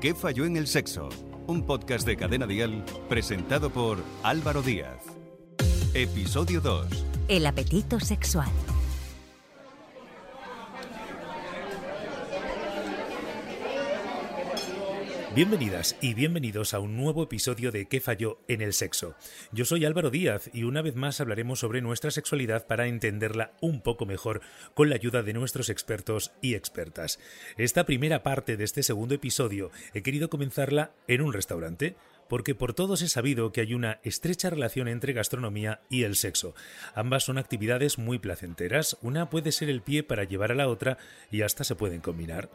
¿Qué falló en el sexo? Un podcast de Cadena Dial presentado por Álvaro Díaz. Episodio 2. El apetito sexual. Bienvenidas y bienvenidos a un nuevo episodio de ¿Qué falló en el sexo? Yo soy Álvaro Díaz y una vez más hablaremos sobre nuestra sexualidad para entenderla un poco mejor con la ayuda de nuestros expertos y expertas. Esta primera parte de este segundo episodio he querido comenzarla en un restaurante porque por todos he sabido que hay una estrecha relación entre gastronomía y el sexo. Ambas son actividades muy placenteras, una puede ser el pie para llevar a la otra y hasta se pueden combinar.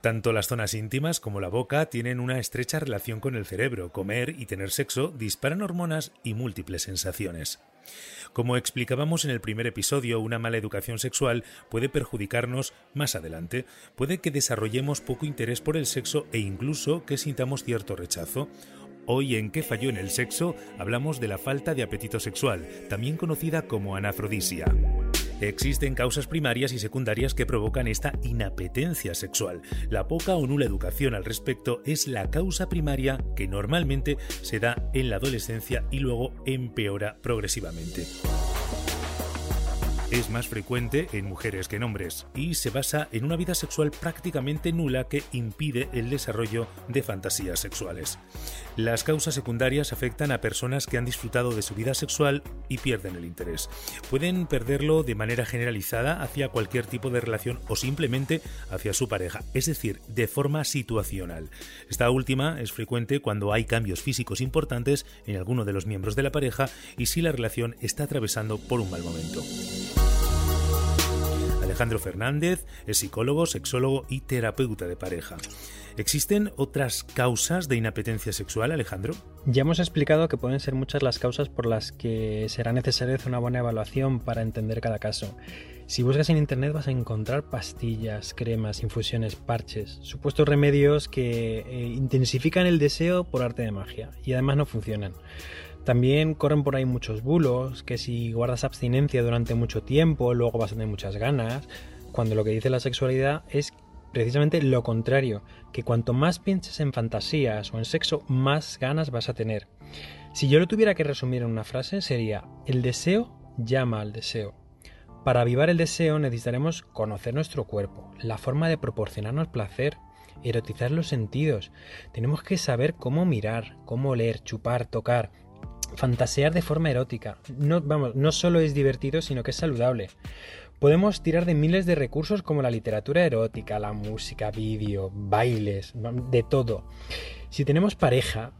Tanto las zonas íntimas como la boca tienen una estrecha relación con el cerebro. Comer y tener sexo disparan hormonas y múltiples sensaciones. Como explicábamos en el primer episodio, una mala educación sexual puede perjudicarnos más adelante. Puede que desarrollemos poco interés por el sexo e incluso que sintamos cierto rechazo. Hoy en ¿Qué falló en el sexo? hablamos de la falta de apetito sexual, también conocida como anafrodisia. Existen causas primarias y secundarias que provocan esta inapetencia sexual. La poca o nula educación al respecto es la causa primaria que normalmente se da en la adolescencia y luego empeora progresivamente es más frecuente en mujeres que en hombres y se basa en una vida sexual prácticamente nula que impide el desarrollo de fantasías sexuales. Las causas secundarias afectan a personas que han disfrutado de su vida sexual y pierden el interés. Pueden perderlo de manera generalizada hacia cualquier tipo de relación o simplemente hacia su pareja, es decir, de forma situacional. Esta última es frecuente cuando hay cambios físicos importantes en alguno de los miembros de la pareja y si la relación está atravesando por un mal momento. Alejandro Fernández es psicólogo, sexólogo y terapeuta de pareja. ¿Existen otras causas de inapetencia sexual, Alejandro? Ya hemos explicado que pueden ser muchas las causas por las que será necesario hacer una buena evaluación para entender cada caso. Si buscas en internet vas a encontrar pastillas, cremas, infusiones, parches, supuestos remedios que eh, intensifican el deseo por arte de magia y además no funcionan. También corren por ahí muchos bulos, que si guardas abstinencia durante mucho tiempo, luego vas a tener muchas ganas, cuando lo que dice la sexualidad es precisamente lo contrario, que cuanto más pienses en fantasías o en sexo, más ganas vas a tener. Si yo lo tuviera que resumir en una frase, sería, el deseo llama al deseo. Para avivar el deseo necesitaremos conocer nuestro cuerpo, la forma de proporcionarnos placer, erotizar los sentidos. Tenemos que saber cómo mirar, cómo oler, chupar, tocar, fantasear de forma erótica. No, vamos, no solo es divertido, sino que es saludable. Podemos tirar de miles de recursos como la literatura erótica, la música, vídeo, bailes, de todo. Si tenemos pareja,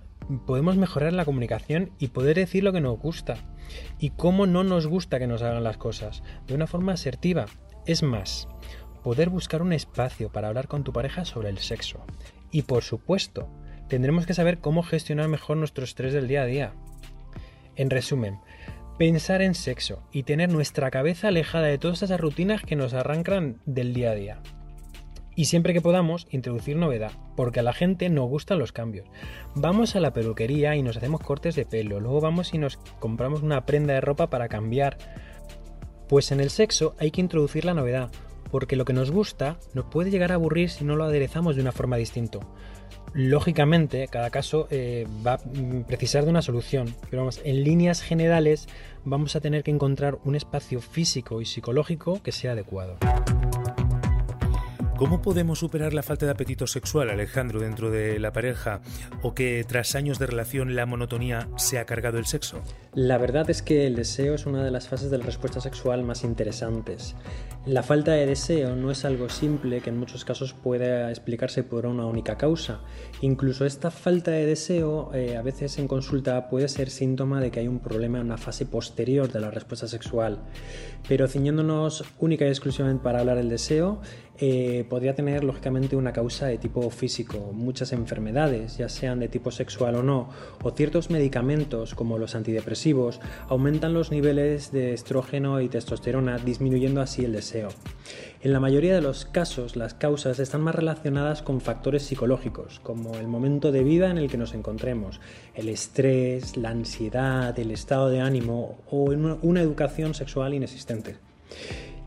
podemos mejorar la comunicación y poder decir lo que nos gusta y cómo no nos gusta que nos hagan las cosas de una forma asertiva. Es más, poder buscar un espacio para hablar con tu pareja sobre el sexo. Y por supuesto, tendremos que saber cómo gestionar mejor nuestro estrés del día a día. En resumen, pensar en sexo y tener nuestra cabeza alejada de todas esas rutinas que nos arrancan del día a día. Y siempre que podamos, introducir novedad, porque a la gente nos gustan los cambios. Vamos a la peluquería y nos hacemos cortes de pelo, luego vamos y nos compramos una prenda de ropa para cambiar. Pues en el sexo hay que introducir la novedad, porque lo que nos gusta nos puede llegar a aburrir si no lo aderezamos de una forma distinta. Lógicamente, cada caso eh, va a precisar de una solución, pero vamos, en líneas generales vamos a tener que encontrar un espacio físico y psicológico que sea adecuado. ¿Cómo podemos superar la falta de apetito sexual, Alejandro, dentro de la pareja? ¿O que tras años de relación la monotonía se ha cargado el sexo? La verdad es que el deseo es una de las fases de la respuesta sexual más interesantes. La falta de deseo no es algo simple que en muchos casos puede explicarse por una única causa. Incluso esta falta de deseo eh, a veces en consulta puede ser síntoma de que hay un problema en una fase posterior de la respuesta sexual. Pero ciñéndonos única y exclusivamente para hablar del deseo, eh, podría tener lógicamente una causa de tipo físico, muchas enfermedades, ya sean de tipo sexual o no, o ciertos medicamentos como los antidepresivos, aumentan los niveles de estrógeno y testosterona, disminuyendo así el deseo. En la mayoría de los casos, las causas están más relacionadas con factores psicológicos, como el momento de vida en el que nos encontremos, el estrés, la ansiedad, el estado de ánimo o una educación sexual inexistente.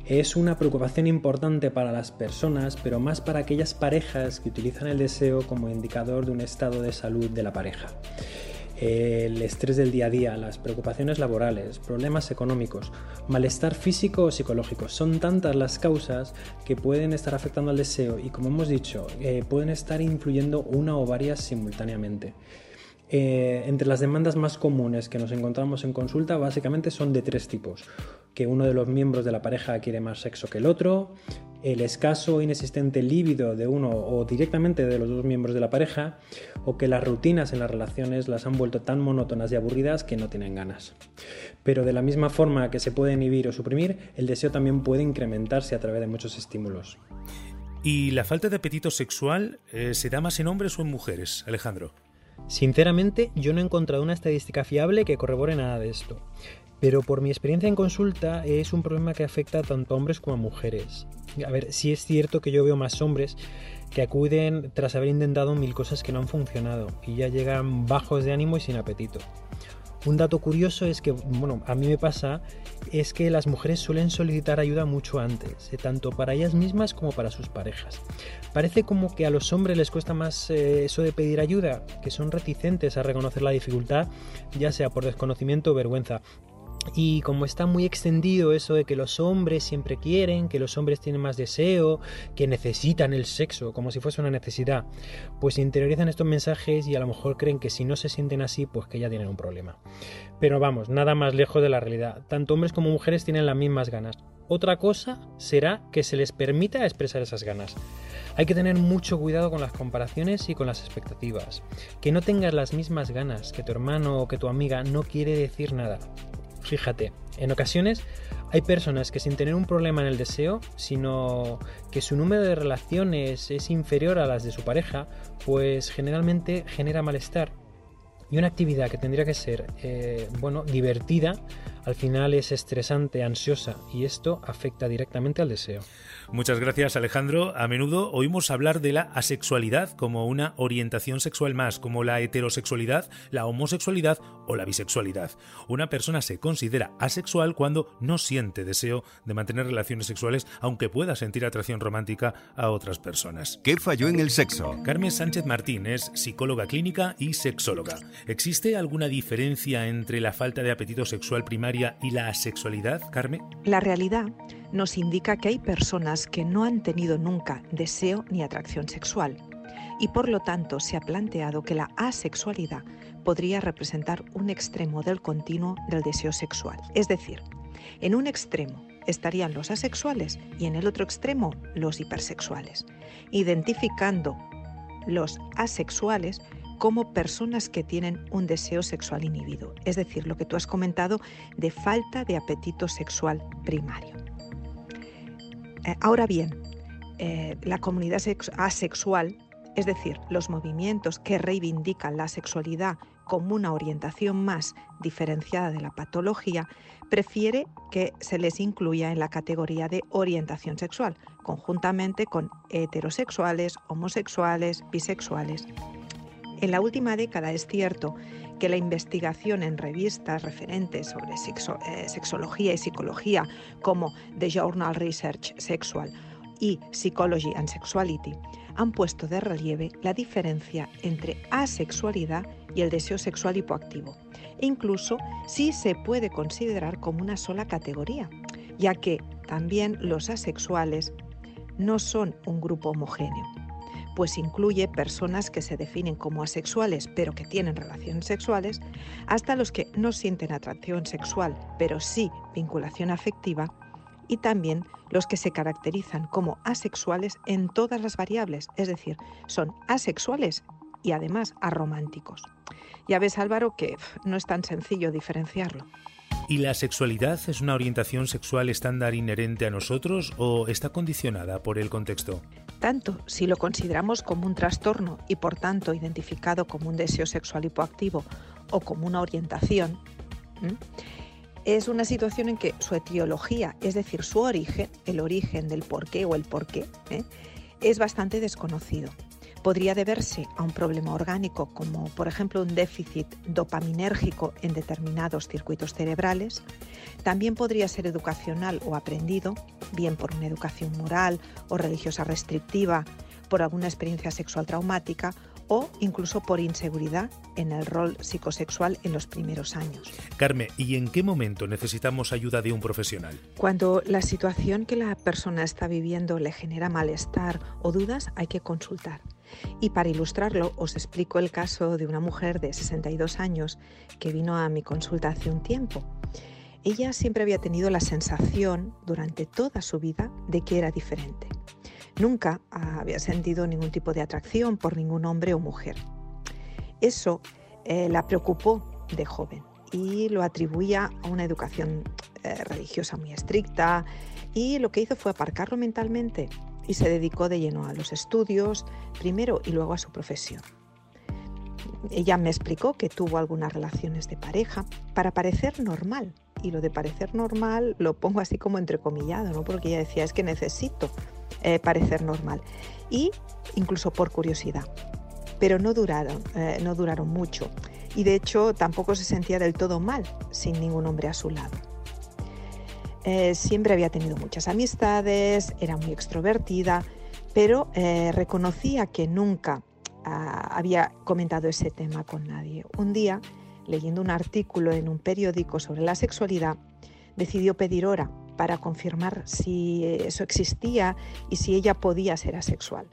Es una preocupación importante para las personas, pero más para aquellas parejas que utilizan el deseo como indicador de un estado de salud de la pareja el estrés del día a día, las preocupaciones laborales, problemas económicos, malestar físico o psicológico. Son tantas las causas que pueden estar afectando al deseo y como hemos dicho, eh, pueden estar influyendo una o varias simultáneamente. Eh, entre las demandas más comunes que nos encontramos en consulta básicamente son de tres tipos. Que uno de los miembros de la pareja quiere más sexo que el otro, el escaso o inexistente líbido de uno o directamente de los dos miembros de la pareja, o que las rutinas en las relaciones las han vuelto tan monótonas y aburridas que no tienen ganas. Pero de la misma forma que se puede inhibir o suprimir, el deseo también puede incrementarse a través de muchos estímulos. ¿Y la falta de apetito sexual eh, se da más en hombres o en mujeres, Alejandro? Sinceramente, yo no he encontrado una estadística fiable que corrobore nada de esto. Pero por mi experiencia en consulta es un problema que afecta tanto a hombres como a mujeres. A ver, sí es cierto que yo veo más hombres que acuden tras haber intentado mil cosas que no han funcionado y ya llegan bajos de ánimo y sin apetito. Un dato curioso es que, bueno, a mí me pasa, es que las mujeres suelen solicitar ayuda mucho antes, eh, tanto para ellas mismas como para sus parejas. Parece como que a los hombres les cuesta más eh, eso de pedir ayuda, que son reticentes a reconocer la dificultad, ya sea por desconocimiento o vergüenza. Y como está muy extendido eso de que los hombres siempre quieren, que los hombres tienen más deseo, que necesitan el sexo, como si fuese una necesidad, pues interiorizan estos mensajes y a lo mejor creen que si no se sienten así, pues que ya tienen un problema. Pero vamos, nada más lejos de la realidad. Tanto hombres como mujeres tienen las mismas ganas. Otra cosa será que se les permita expresar esas ganas. Hay que tener mucho cuidado con las comparaciones y con las expectativas. Que no tengas las mismas ganas que tu hermano o que tu amiga no quiere decir nada. Fíjate, en ocasiones hay personas que sin tener un problema en el deseo, sino que su número de relaciones es inferior a las de su pareja, pues generalmente genera malestar. Y una actividad que tendría que ser, eh, bueno, divertida, al final es estresante, ansiosa, y esto afecta directamente al deseo. Muchas gracias Alejandro. A menudo oímos hablar de la asexualidad como una orientación sexual más, como la heterosexualidad, la homosexualidad o la bisexualidad. Una persona se considera asexual cuando no siente deseo de mantener relaciones sexuales, aunque pueda sentir atracción romántica a otras personas. ¿Qué falló en el sexo? Carmen Sánchez Martín es psicóloga clínica y sexóloga. ¿Existe alguna diferencia entre la falta de apetito sexual primaria y la asexualidad, Carmen? La realidad nos indica que hay personas que no han tenido nunca deseo ni atracción sexual y por lo tanto se ha planteado que la asexualidad podría representar un extremo del continuo del deseo sexual. Es decir, en un extremo estarían los asexuales y en el otro extremo los hipersexuales, identificando los asexuales como personas que tienen un deseo sexual inhibido, es decir, lo que tú has comentado de falta de apetito sexual primario. Eh, ahora bien, eh, la comunidad asexual, es decir, los movimientos que reivindican la sexualidad como una orientación más diferenciada de la patología, prefiere que se les incluya en la categoría de orientación sexual, conjuntamente con heterosexuales, homosexuales, bisexuales. En la última década es cierto que la investigación en revistas referentes sobre eh, sexología y psicología como The Journal Research Sexual y Psychology and Sexuality han puesto de relieve la diferencia entre asexualidad y el deseo sexual hipoactivo. E incluso si se puede considerar como una sola categoría, ya que también los asexuales no son un grupo homogéneo pues incluye personas que se definen como asexuales pero que tienen relaciones sexuales, hasta los que no sienten atracción sexual pero sí vinculación afectiva, y también los que se caracterizan como asexuales en todas las variables, es decir, son asexuales y además arománticos. Ya ves Álvaro que no es tan sencillo diferenciarlo. ¿Y la sexualidad es una orientación sexual estándar inherente a nosotros o está condicionada por el contexto? Tanto si lo consideramos como un trastorno y por tanto identificado como un deseo sexual hipoactivo o como una orientación, es una situación en que su etiología, es decir, su origen, el origen del por qué o el por qué, ¿eh? es bastante desconocido. Podría deberse a un problema orgánico como por ejemplo un déficit dopaminérgico en determinados circuitos cerebrales. También podría ser educacional o aprendido, bien por una educación moral o religiosa restrictiva, por alguna experiencia sexual traumática o incluso por inseguridad en el rol psicosexual en los primeros años. Carmen, ¿y en qué momento necesitamos ayuda de un profesional? Cuando la situación que la persona está viviendo le genera malestar o dudas, hay que consultar. Y para ilustrarlo, os explico el caso de una mujer de 62 años que vino a mi consulta hace un tiempo. Ella siempre había tenido la sensación durante toda su vida de que era diferente. Nunca había sentido ningún tipo de atracción por ningún hombre o mujer. Eso eh, la preocupó de joven y lo atribuía a una educación eh, religiosa muy estricta y lo que hizo fue aparcarlo mentalmente y se dedicó de lleno a los estudios, primero y luego a su profesión. Ella me explicó que tuvo algunas relaciones de pareja para parecer normal. Y lo de parecer normal lo pongo así como entrecomillado, ¿no? porque ella decía es que necesito eh, parecer normal. Y incluso por curiosidad. Pero no duraron, eh, no duraron mucho. Y de hecho tampoco se sentía del todo mal sin ningún hombre a su lado. Eh, siempre había tenido muchas amistades, era muy extrovertida, pero reconocía que nunca ah, había comentado ese tema con nadie. Un día, leyendo un artículo en un periódico sobre la sexualidad, decidió pedir hora para confirmar si eso existía y si ella podía ser asexual.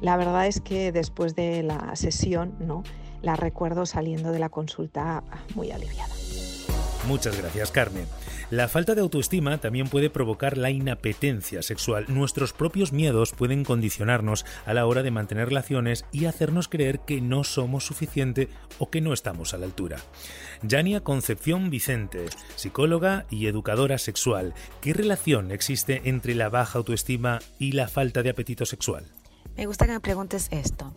La verdad es que después de la sesión, ¿no? La recuerdo saliendo de la consulta muy aliviada. Muchas gracias, Carmen. La falta de autoestima también puede provocar la inapetencia sexual. Nuestros propios miedos pueden condicionarnos a la hora de mantener relaciones y hacernos creer que no somos suficiente o que no estamos a la altura. Yania Concepción Vicente, psicóloga y educadora sexual. ¿Qué relación existe entre la baja autoestima y la falta de apetito sexual? Me gusta que me preguntes esto.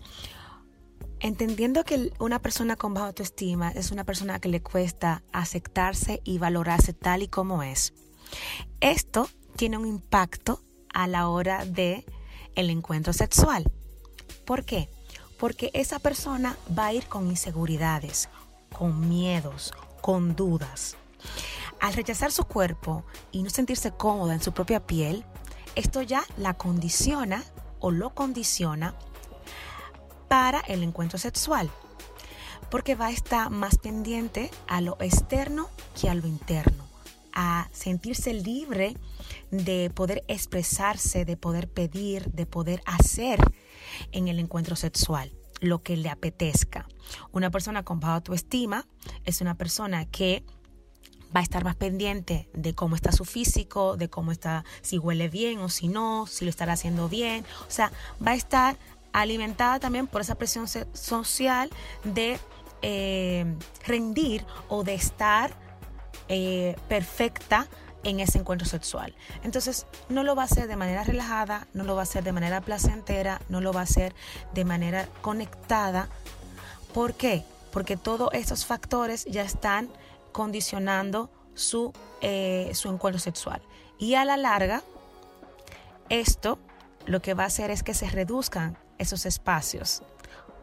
Entendiendo que una persona con baja autoestima es una persona que le cuesta aceptarse y valorarse tal y como es. Esto tiene un impacto a la hora de el encuentro sexual. ¿Por qué? Porque esa persona va a ir con inseguridades, con miedos, con dudas. Al rechazar su cuerpo y no sentirse cómoda en su propia piel, esto ya la condiciona o lo condiciona para el encuentro sexual, porque va a estar más pendiente a lo externo que a lo interno, a sentirse libre de poder expresarse, de poder pedir, de poder hacer en el encuentro sexual lo que le apetezca. Una persona con baja autoestima es una persona que va a estar más pendiente de cómo está su físico, de cómo está, si huele bien o si no, si lo estará haciendo bien. O sea, va a estar alimentada también por esa presión social de eh, rendir o de estar eh, perfecta en ese encuentro sexual. Entonces, no lo va a hacer de manera relajada, no lo va a hacer de manera placentera, no lo va a hacer de manera conectada. ¿Por qué? Porque todos estos factores ya están condicionando su, eh, su encuentro sexual. Y a la larga, esto lo que va a hacer es que se reduzcan esos espacios.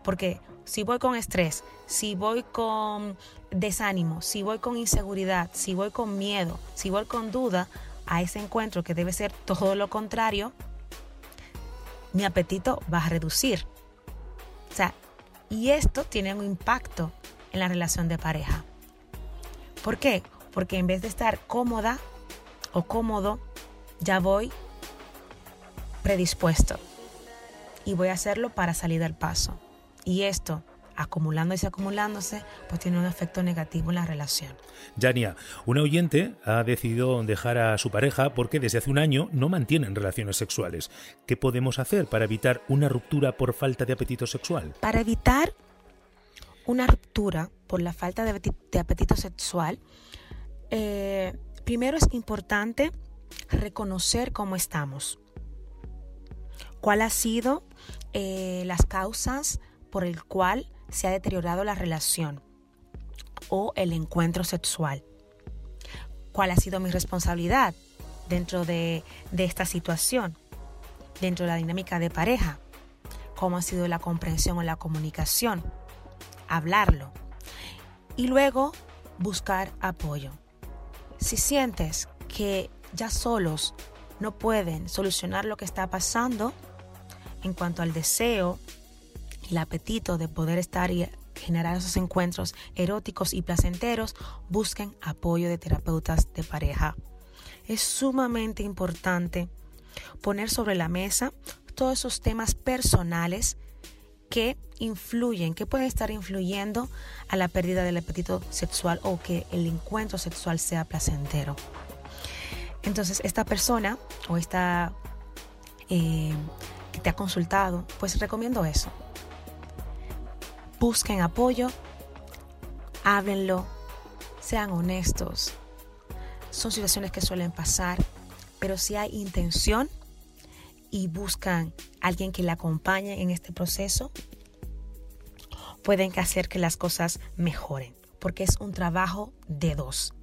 Porque si voy con estrés, si voy con desánimo, si voy con inseguridad, si voy con miedo, si voy con duda a ese encuentro que debe ser todo lo contrario, mi apetito va a reducir. O sea, y esto tiene un impacto en la relación de pareja. ¿Por qué? Porque en vez de estar cómoda o cómodo, ya voy predispuesto y voy a hacerlo para salir del paso. Y esto, acumulándose y acumulándose, pues tiene un efecto negativo en la relación. Yania, una oyente ha decidido dejar a su pareja porque desde hace un año no mantienen relaciones sexuales. ¿Qué podemos hacer para evitar una ruptura por falta de apetito sexual? Para evitar una ruptura por la falta de apetito sexual, eh, primero es importante reconocer cómo estamos. ¿Cuál ha sido eh, las causas por el cual se ha deteriorado la relación o el encuentro sexual. ¿Cuál ha sido mi responsabilidad dentro de, esta situación, dentro de la dinámica de pareja? cómo ha sido la comprensión o la comunicación, hablarlo y luego buscar apoyo. Si sientes que ya solos no pueden solucionar lo que está pasando en cuanto al deseo y el apetito de poder estar y generar esos encuentros eróticos y placenteros, busquen apoyo de terapeutas de pareja. Es sumamente importante poner sobre la mesa todos esos temas personales que influyen, que pueden estar influyendo a la pérdida del apetito sexual o que el encuentro sexual sea placentero. Entonces, esta persona o esta eh, que te ha consultado, pues recomiendo eso. Busquen apoyo, háblenlo, sean honestos. Son situaciones que suelen pasar, pero si hay intención y buscan alguien que le acompañe en este proceso, pueden hacer que las cosas mejoren, porque es un trabajo de dos.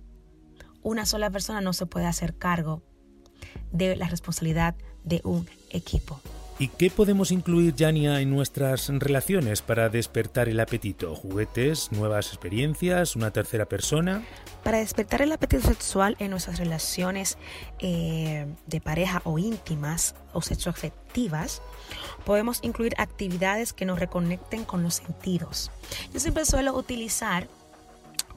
Una sola persona no se puede hacer cargo de la responsabilidad de un equipo. ¿Y qué podemos incluir, Yania, en nuestras relaciones para despertar el apetito? ¿Juguetes, nuevas experiencias, una tercera persona? Para despertar el apetito sexual en nuestras relaciones eh, de pareja o íntimas o sexoafectivas, podemos incluir actividades que nos reconecten con los sentidos. Yo siempre suelo utilizar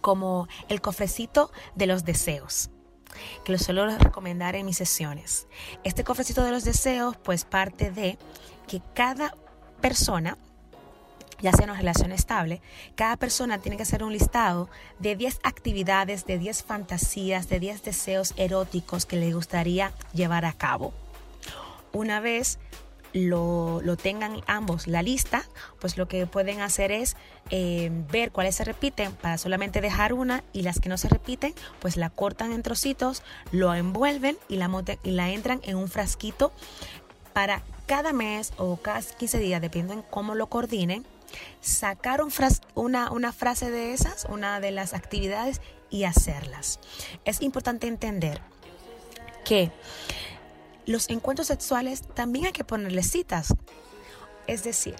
como el cofrecito de los deseos que lo suelo recomendar en mis sesiones. Este cofrecito de los deseos pues parte de que cada persona ya sea una relación estable, cada persona tiene que hacer un listado de 10 actividades, de 10 fantasías, de 10 deseos eróticos que le gustaría llevar a cabo. Una vez lo, tengan ambos la lista, pues lo que pueden hacer es eh, ver cuáles se repiten para solamente dejar una y las que no se repiten, pues la cortan en trocitos, lo envuelven y la, y la entran en un frasquito para cada mes o cada 15 días, dependiendo en cómo lo coordinen, sacar una, una frase de esas, una de las actividades y hacerlas. Es importante entender que los encuentros sexuales también hay que ponerles citas. Es decir,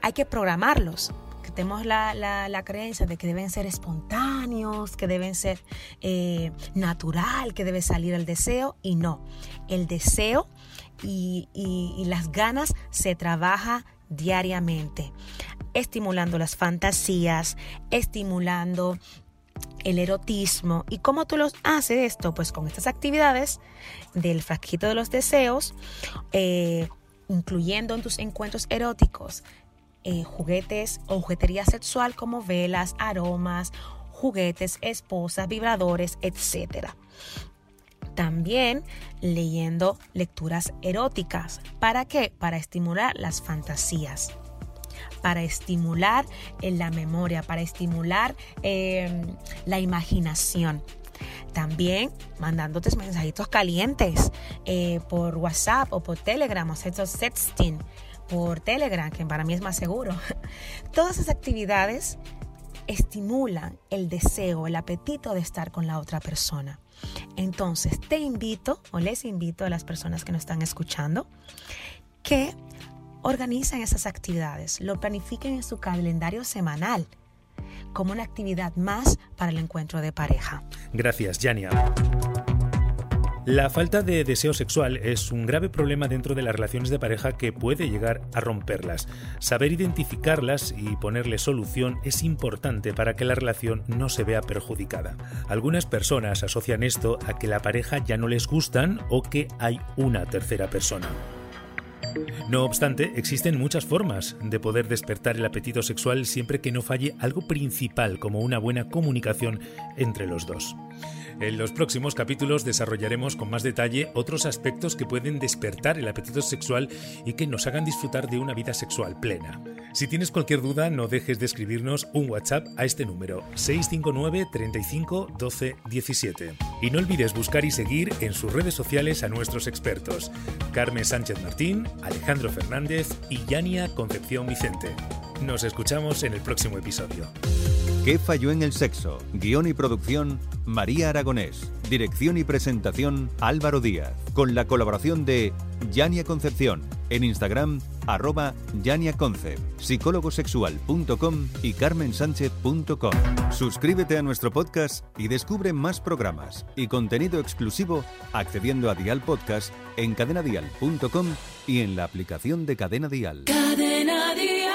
hay que programarlos. Que tenemos la, creencia de que deben ser espontáneos, que deben ser eh, natural, que debe salir el deseo. Y no, el deseo y, y las ganas se trabaja diariamente, estimulando las fantasías, estimulando el erotismo. ¿Y cómo tú los haces esto? Pues con estas actividades del frasquito de los deseos, eh, incluyendo en tus encuentros eróticos eh, juguetes o juguetería sexual como velas, aromas, juguetes, esposas, vibradores, etc. También leyendo lecturas eróticas. ¿Para qué? Para estimular las fantasías para estimular en la memoria, para estimular em, la imaginación. También mandándote mensajitos calientes eh, por WhatsApp o por Telegram, o estos sexting por Telegram, que para mí es más seguro. Todas esas actividades estimulan el deseo, el apetito de estar con la otra persona. Entonces, te invito o les invito a las personas que nos están escuchando que organicen esas actividades, lo planifiquen en su calendario semanal como una actividad más para el encuentro de pareja. Gracias, Jania. La falta de deseo sexual es un grave problema dentro de las relaciones de pareja que puede llegar a romperlas. Saber identificarlas y ponerle solución es importante para que la relación no se vea perjudicada. Algunas personas asocian esto a que la pareja ya no les gustan o que hay una tercera persona. No obstante, existen muchas formas de poder despertar el apetito sexual siempre que no falle algo principal como una buena comunicación entre los dos. En los próximos capítulos desarrollaremos con más detalle otros aspectos que pueden despertar el apetito sexual y que nos hagan disfrutar de una vida sexual plena. Si tienes cualquier duda, no dejes de escribirnos un WhatsApp a este número 659 35 12 17. Y no olvides buscar y seguir en sus redes sociales a nuestros expertos, Carmen Sánchez Martín, Alejandro Fernández y Yania Concepción Vicente. Nos escuchamos en el próximo episodio. ¿Qué falló en el sexo? Guión y producción, María Aragonés. Dirección y presentación, Álvaro Díaz. Con la colaboración de Yania Concepción. En Instagram, arroba psicólogosexual.com y carmensánchez.com. Suscríbete a nuestro podcast y descubre más programas y contenido exclusivo accediendo a Dial Podcast en cadenadial.com y en la aplicación de Cadena. Cadena Dial.